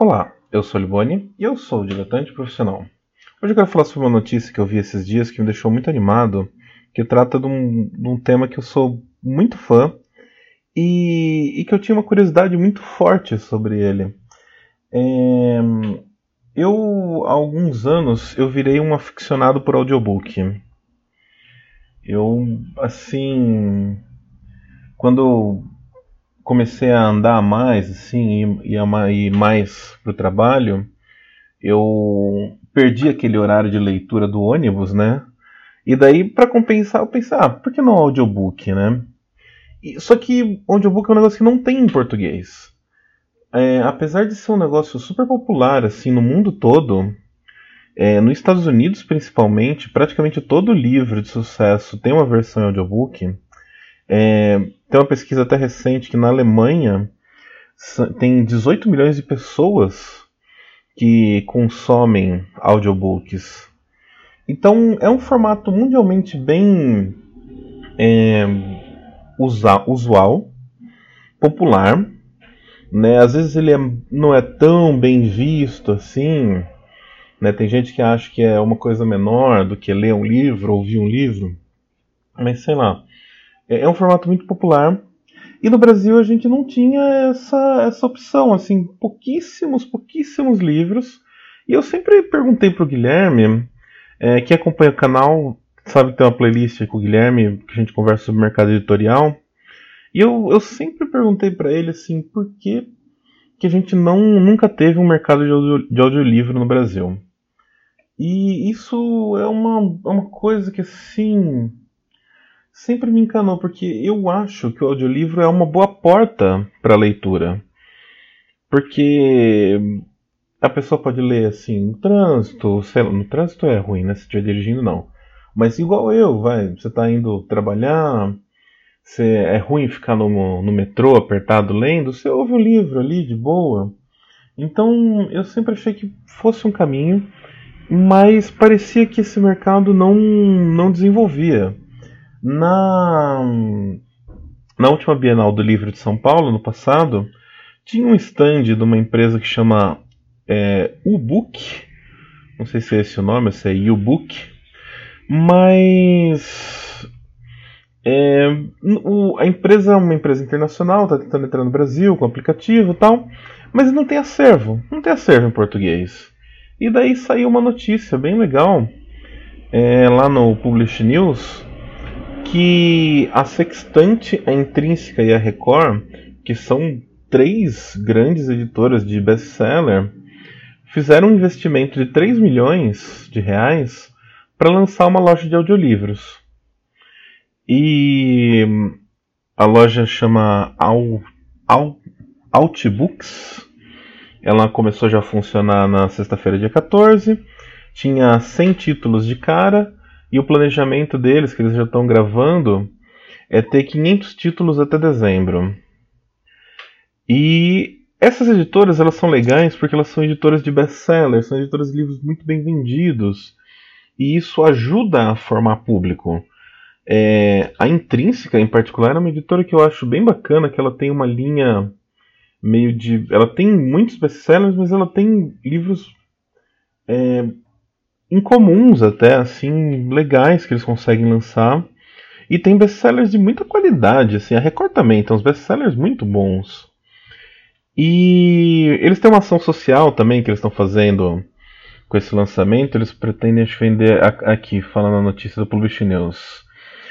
Olá, eu sou o Liboni e eu sou diletante profissional. Hoje eu quero falar sobre uma notícia que eu vi esses dias que me deixou muito animado, que trata de um, de um tema que eu sou muito fã e, e, que eu tinha uma curiosidade muito forte sobre ele. É, eu, há alguns anos, eu virei um aficionado por audiobook. Eu, assim, quando comecei a andar mais, assim, e, e ir mais para o trabalho, eu perdi aquele horário de leitura do ônibus, né? E daí, para compensar, eu pensei, ah, por que não audiobook, né? E, só que audiobook é um negócio que não tem em português. É, apesar de ser um negócio super popular, assim, no mundo todo, é, nos Estados Unidos principalmente, praticamente todo livro de sucesso tem uma versão em audiobook. É, tem uma pesquisa até recente que na Alemanha tem 18 milhões de pessoas que consomem audiobooks. Então é um formato mundialmente bem é, usual, popular. Né? Às vezes ele é, não é tão bem visto assim. Né? Tem gente que acha que é uma coisa menor do que ler um livro, ouvir um livro. Mas sei lá. É, é um formato muito popular. E no Brasil a gente não tinha essa, essa opção, assim, pouquíssimos, pouquíssimos livros. E eu sempre perguntei pro Guilherme, é, que acompanha o canal, sabe que tem uma playlist com o Guilherme, que a gente conversa sobre mercado editorial. E eu, eu sempre perguntei para ele, assim, por que, que a gente não, nunca teve um mercado de, audio, de audiolivro no Brasil. E isso é uma, uma coisa que, assim, sempre me encanou, porque eu acho que o audiolivro é uma boa porta para a leitura. Porque a pessoa pode ler assim, no trânsito, sei lá, no trânsito é ruim, né? Se estiver dirigindo, não. Mas igual eu, vai, você está indo trabalhar, você, é ruim ficar no, no metrô apertado lendo, você ouve um livro ali de boa. Então eu sempre achei que fosse um caminho, mas parecia que esse mercado não, não desenvolvia. Na, na última Bienal do Livro de São Paulo, no passado, tinha um stand de uma empresa que chama é, Ubook. Não sei se é esse o nome, se é Ubook. Mas é, o, a empresa é uma empresa internacional, está tentando entrar no Brasil com aplicativo e tal, mas não tem acervo, não tem acervo em português. E daí saiu uma notícia bem legal é, lá no Publish News que a Sextante, a Intrínseca e a Record, que são três grandes editoras de best-seller, fizeram um investimento de 3 milhões de reais para lançar uma loja de audiolivros. E a loja chama Outbooks. Ela começou já a funcionar na sexta-feira, dia 14. Tinha 100 títulos de cara e o planejamento deles, que eles já estão gravando, é ter 500 títulos até dezembro. E essas editoras elas são legais porque elas são editoras de best-sellers, são editoras de livros muito bem vendidos. E isso ajuda a formar público. É, a Intrínseca, em particular, é uma editora que eu acho bem bacana, que ela tem uma linha meio de. Ela tem muitos best-sellers, mas ela tem livros é, incomuns até, assim, legais que eles conseguem lançar. E tem best-sellers de muita qualidade, assim, a Record também tem uns best-sellers muito bons. E eles têm uma ação social também que eles estão fazendo com esse lançamento. Eles pretendem vender aqui, falando a notícia do Publish News.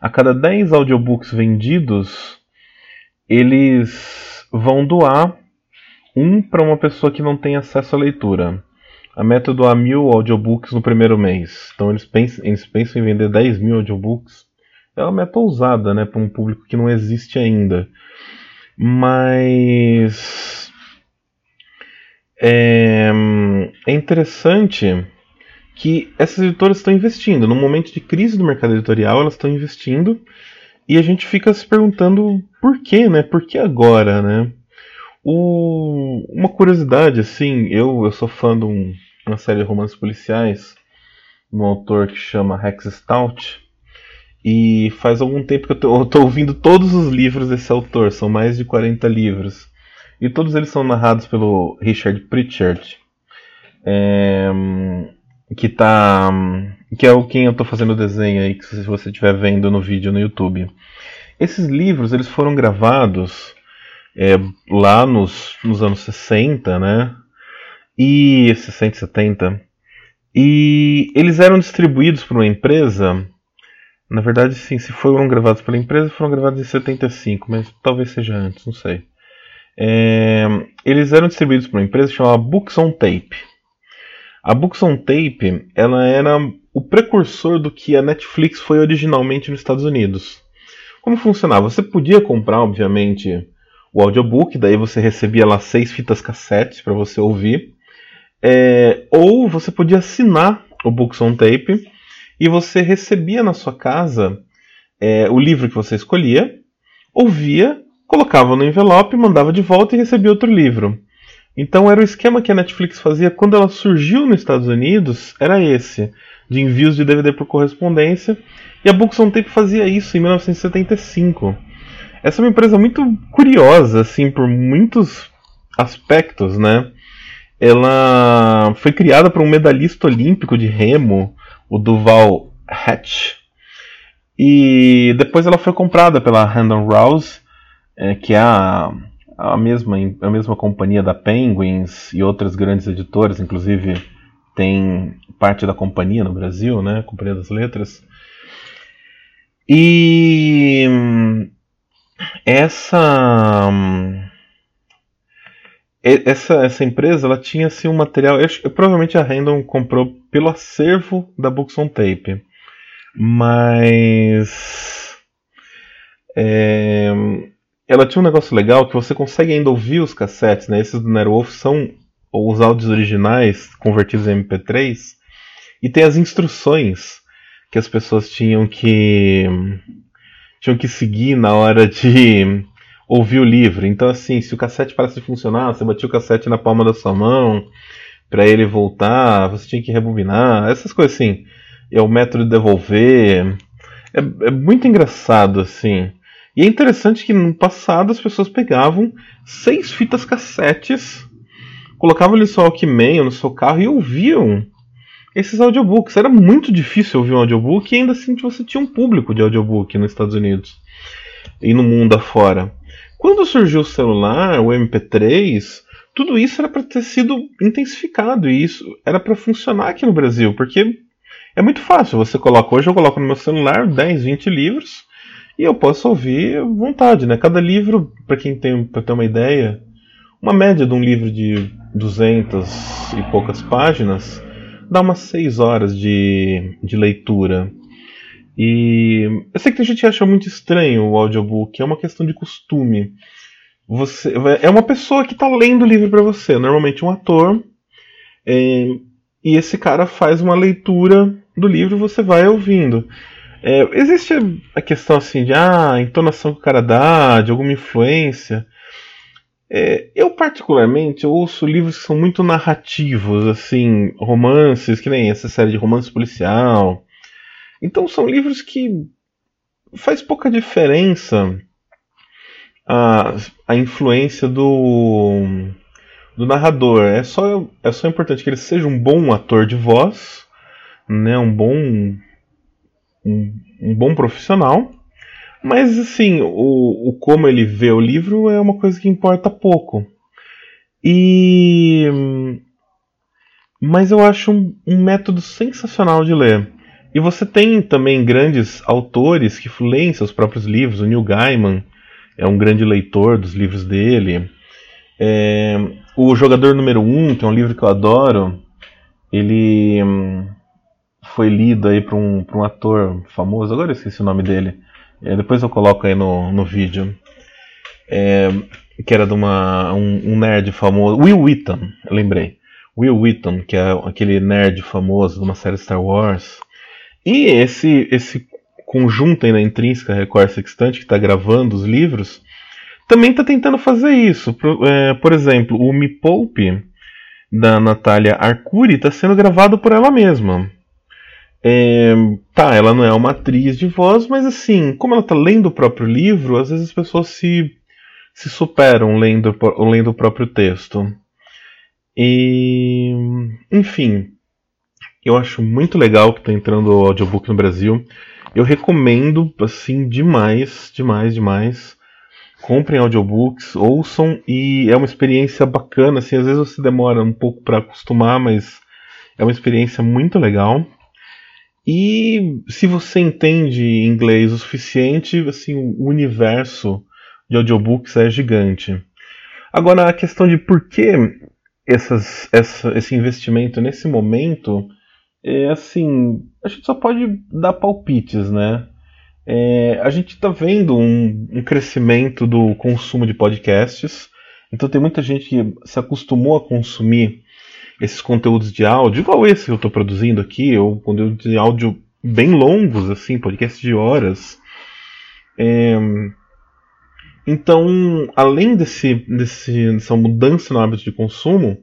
A cada 10 audiobooks vendidos, eles vão doar um para uma pessoa que não tem acesso à leitura. A meta é doar mil audiobooks no primeiro mês. Então eles pensam, eles pensam em vender 10 mil audiobooks. É uma meta ousada, né, para um público que não existe ainda. Mas é, é interessante que essas editoras estão investindo. No momento de crise do mercado editorial, elas estão investindo e a gente fica se perguntando por quê, né? Por que agora, né? O, uma curiosidade, assim, eu, eu sou fã de um, uma série romances policiais, um autor que chama Rex Stout, e faz algum tempo que eu estou ouvindo todos os livros desse autor, são mais de 40 livros. e todos eles são narrados pelo Richard Pritchard, é, que tá, que é o quem eu estou fazendo o desenho aí, que se você estiver vendo no vídeo no YouTube. Esses livros eles foram gravados é, lá nos, nos anos 60, né? E 60 70. E eles eram distribuídos por uma empresa. Na verdade, sim, se foram gravados pela empresa, foram gravados em 75, mas talvez seja antes, não sei. É, eles eram distribuídos por uma empresa chamada Books on Tape. A Books on Tape, ela era o precursor do que a Netflix foi originalmente nos Estados Unidos. Como funcionava? Você podia comprar, obviamente, o audiobook, daí você recebia lá seis fitas cassete para você ouvir. É, ou você podia assinar o Books on Tape e você recebia na sua casa é, o livro que você escolhia, ouvia, colocava no envelope, mandava de volta e recebia outro livro. Então era o esquema que a Netflix fazia quando ela surgiu nos Estados Unidos, era esse, de envios de DVD por correspondência, e a Books on Tape fazia isso em 1975. Essa é uma empresa muito curiosa, assim, por muitos aspectos, né? Ela foi criada por um medalhista olímpico de remo, o Duval Hatch, e depois ela foi comprada pela Random Rouse, é, que é a a mesma, a mesma companhia da Penguins e outras grandes editoras, inclusive tem parte da companhia no Brasil, né? Companhia das Letras. E essa essa, essa empresa ela tinha assim, um material. Eu, provavelmente a Random comprou pelo acervo da Books on Tape, mas é, ela tinha um negócio legal que você consegue ainda ouvir os cassetes, né? Esses do Nerwolf são os áudios originais convertidos em MP3 e tem as instruções que as pessoas tinham que tinham que seguir na hora de ouvir o livro. Então assim, se o cassete parece funcionar, você batia o cassete na palma da sua mão para ele voltar, você tinha que rebobinar, essas coisas assim. É o método de devolver. É, é muito engraçado assim. E é interessante que no passado as pessoas pegavam seis fitas cassetes, colocavam ali no seu Walkman no seu carro e ouviam esses audiobooks. Era muito difícil ouvir um audiobook e ainda assim você tinha um público de audiobook nos Estados Unidos e no mundo afora. Quando surgiu o celular, o MP3, tudo isso era para ter sido intensificado e isso era para funcionar aqui no Brasil, porque é muito fácil. Você coloca hoje, eu coloco no meu celular 10, 20 livros e eu posso ouvir à vontade, né? Cada livro, para quem tem para ter uma ideia, uma média de um livro de 200 e poucas páginas dá umas 6 horas de, de leitura. E eu sei que tem gente que acha muito estranho o audiobook, é uma questão de costume. Você é uma pessoa que está lendo o livro para você, normalmente um ator, é, e esse cara faz uma leitura do livro e você vai ouvindo. É, existe a questão assim de ah, a entonação que o cara dá, de alguma influência. É, eu particularmente eu ouço livros que são muito narrativos, assim, romances, que nem essa série de romance policial. Então são livros que faz pouca diferença a, a influência do, do narrador. É só, é só importante que ele seja um bom ator de voz, né, um bom um, um bom profissional, mas assim, o, o como ele vê o livro é uma coisa que importa pouco. E mas eu acho um, um, método sensacional de ler. E você tem também grandes autores que leem seus próprios livros. O Neil Gaiman é um grande leitor dos livros dele. É, o Jogador Número 1, um, que é um livro que eu adoro, ele foi lido aí por um, um ator famoso, agora eu esqueci o nome dele. É, depois eu coloco aí no, no vídeo. É, que era de uma, um, um, nerd famoso. Will Wheaton, lembrei. Will Wheaton, que é aquele nerd famoso de uma série Star Wars. E esse, esse conjunto aí na intrínseca Record Sextante, que está gravando os livros, também está tentando fazer isso. Por, é, por exemplo, o Me Poupe, da Natália Arcuri, está sendo gravado por ela mesma. É, tá, ela não é uma atriz de voz, mas assim, como ela tá lendo o próprio livro, às vezes as pessoas se, se superam lendo, lendo o próprio texto. E, enfim, eu acho muito legal que está entrando o audiobook no Brasil. Eu recomendo, assim, demais, demais, demais. Comprem audiobooks, ouçam e é uma experiência bacana. Assim, às vezes você demora um pouco para acostumar, mas é uma experiência muito legal. E se você entende inglês o suficiente, assim, o universo de audiobooks é gigante. Agora, a questão de por que essas, essa, esse investimento nesse momento, é assim, a gente só pode dar palpites, né? É, a gente está vendo um, um crescimento do consumo de podcasts, então tem muita gente que se acostumou a consumir esses conteúdos de áudio, igual esse que eu estou produzindo aqui, ou conteúdos de áudio bem longos, assim, podcasts de horas. É, então, além desse, desse, dessa mudança no hábito de consumo,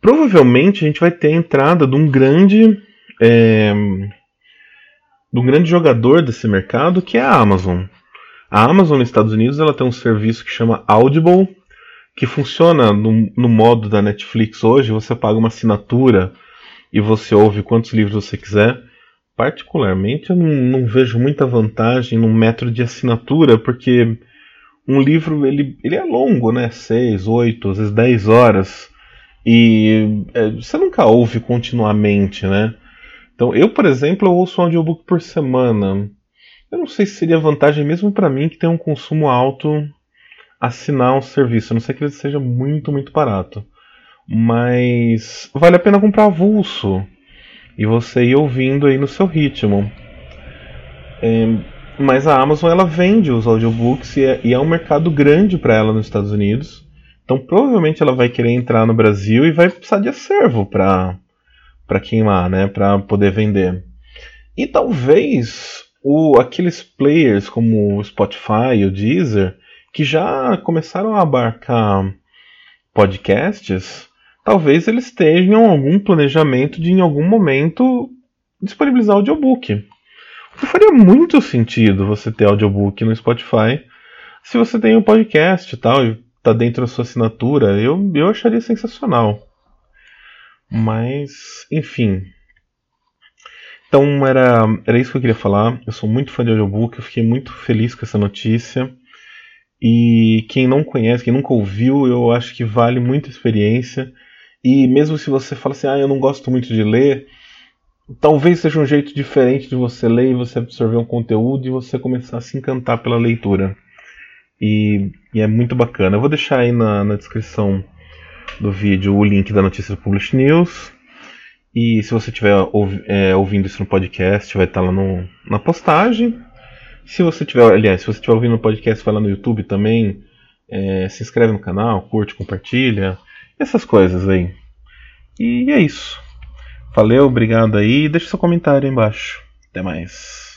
provavelmente a gente vai ter a entrada de um grande. É, de um grande jogador desse mercado que é a Amazon. A Amazon nos Estados Unidos ela tem um serviço que chama Audible, que funciona no, no modo da Netflix hoje. Você paga uma assinatura e você ouve quantos livros você quiser. Particularmente, eu não, não vejo muita vantagem num método de assinatura, porque um livro ele, ele é longo, né? 6, 8, às vezes 10 horas. E é, você nunca ouve continuamente, né? Então, eu, por exemplo, eu ouço um audiobook por semana. Eu não sei se seria vantagem mesmo para mim que tem um consumo alto assinar um serviço, a não ser que ele seja muito, muito barato. Mas vale a pena comprar avulso e você ir ouvindo aí no seu ritmo. É, mas a Amazon ela vende os audiobooks e é, e é um mercado grande para ela nos Estados Unidos. Então provavelmente ela vai querer entrar no Brasil e vai precisar de acervo para para queimar, né, para poder vender. E talvez o, aqueles players como o Spotify o Deezer que já começaram a abarcar podcasts, talvez eles tenham algum planejamento de em algum momento disponibilizar audiobook. O que faria muito sentido você ter audiobook no Spotify se você tem um podcast e tal, e tá dentro da sua assinatura, eu, eu acharia sensacional. Mas, enfim. Então era, era isso que eu queria falar. Eu sou muito fã de audiobook, eu fiquei muito feliz com essa notícia. E quem não conhece, quem nunca ouviu, eu acho que vale muito a experiência. E mesmo se você fala assim, ah, eu não gosto muito de ler, talvez seja um jeito diferente de você ler e você absorver um conteúdo e você começar a se encantar pela leitura. E, e é muito bacana. Eu vou deixar aí na, na descrição do vídeo o link da notícia do Publish News. E se você estiver ouvi, é, ouvindo isso no podcast, vai estar lá no, na postagem. Se você tiver, aliás, se você estiver ouvindo o podcast, vai lá no YouTube também. É, se inscreve no canal, curte, compartilha. Essas coisas aí. E é isso. Valeu, obrigado aí. Deixa seu comentário aí embaixo. Até mais.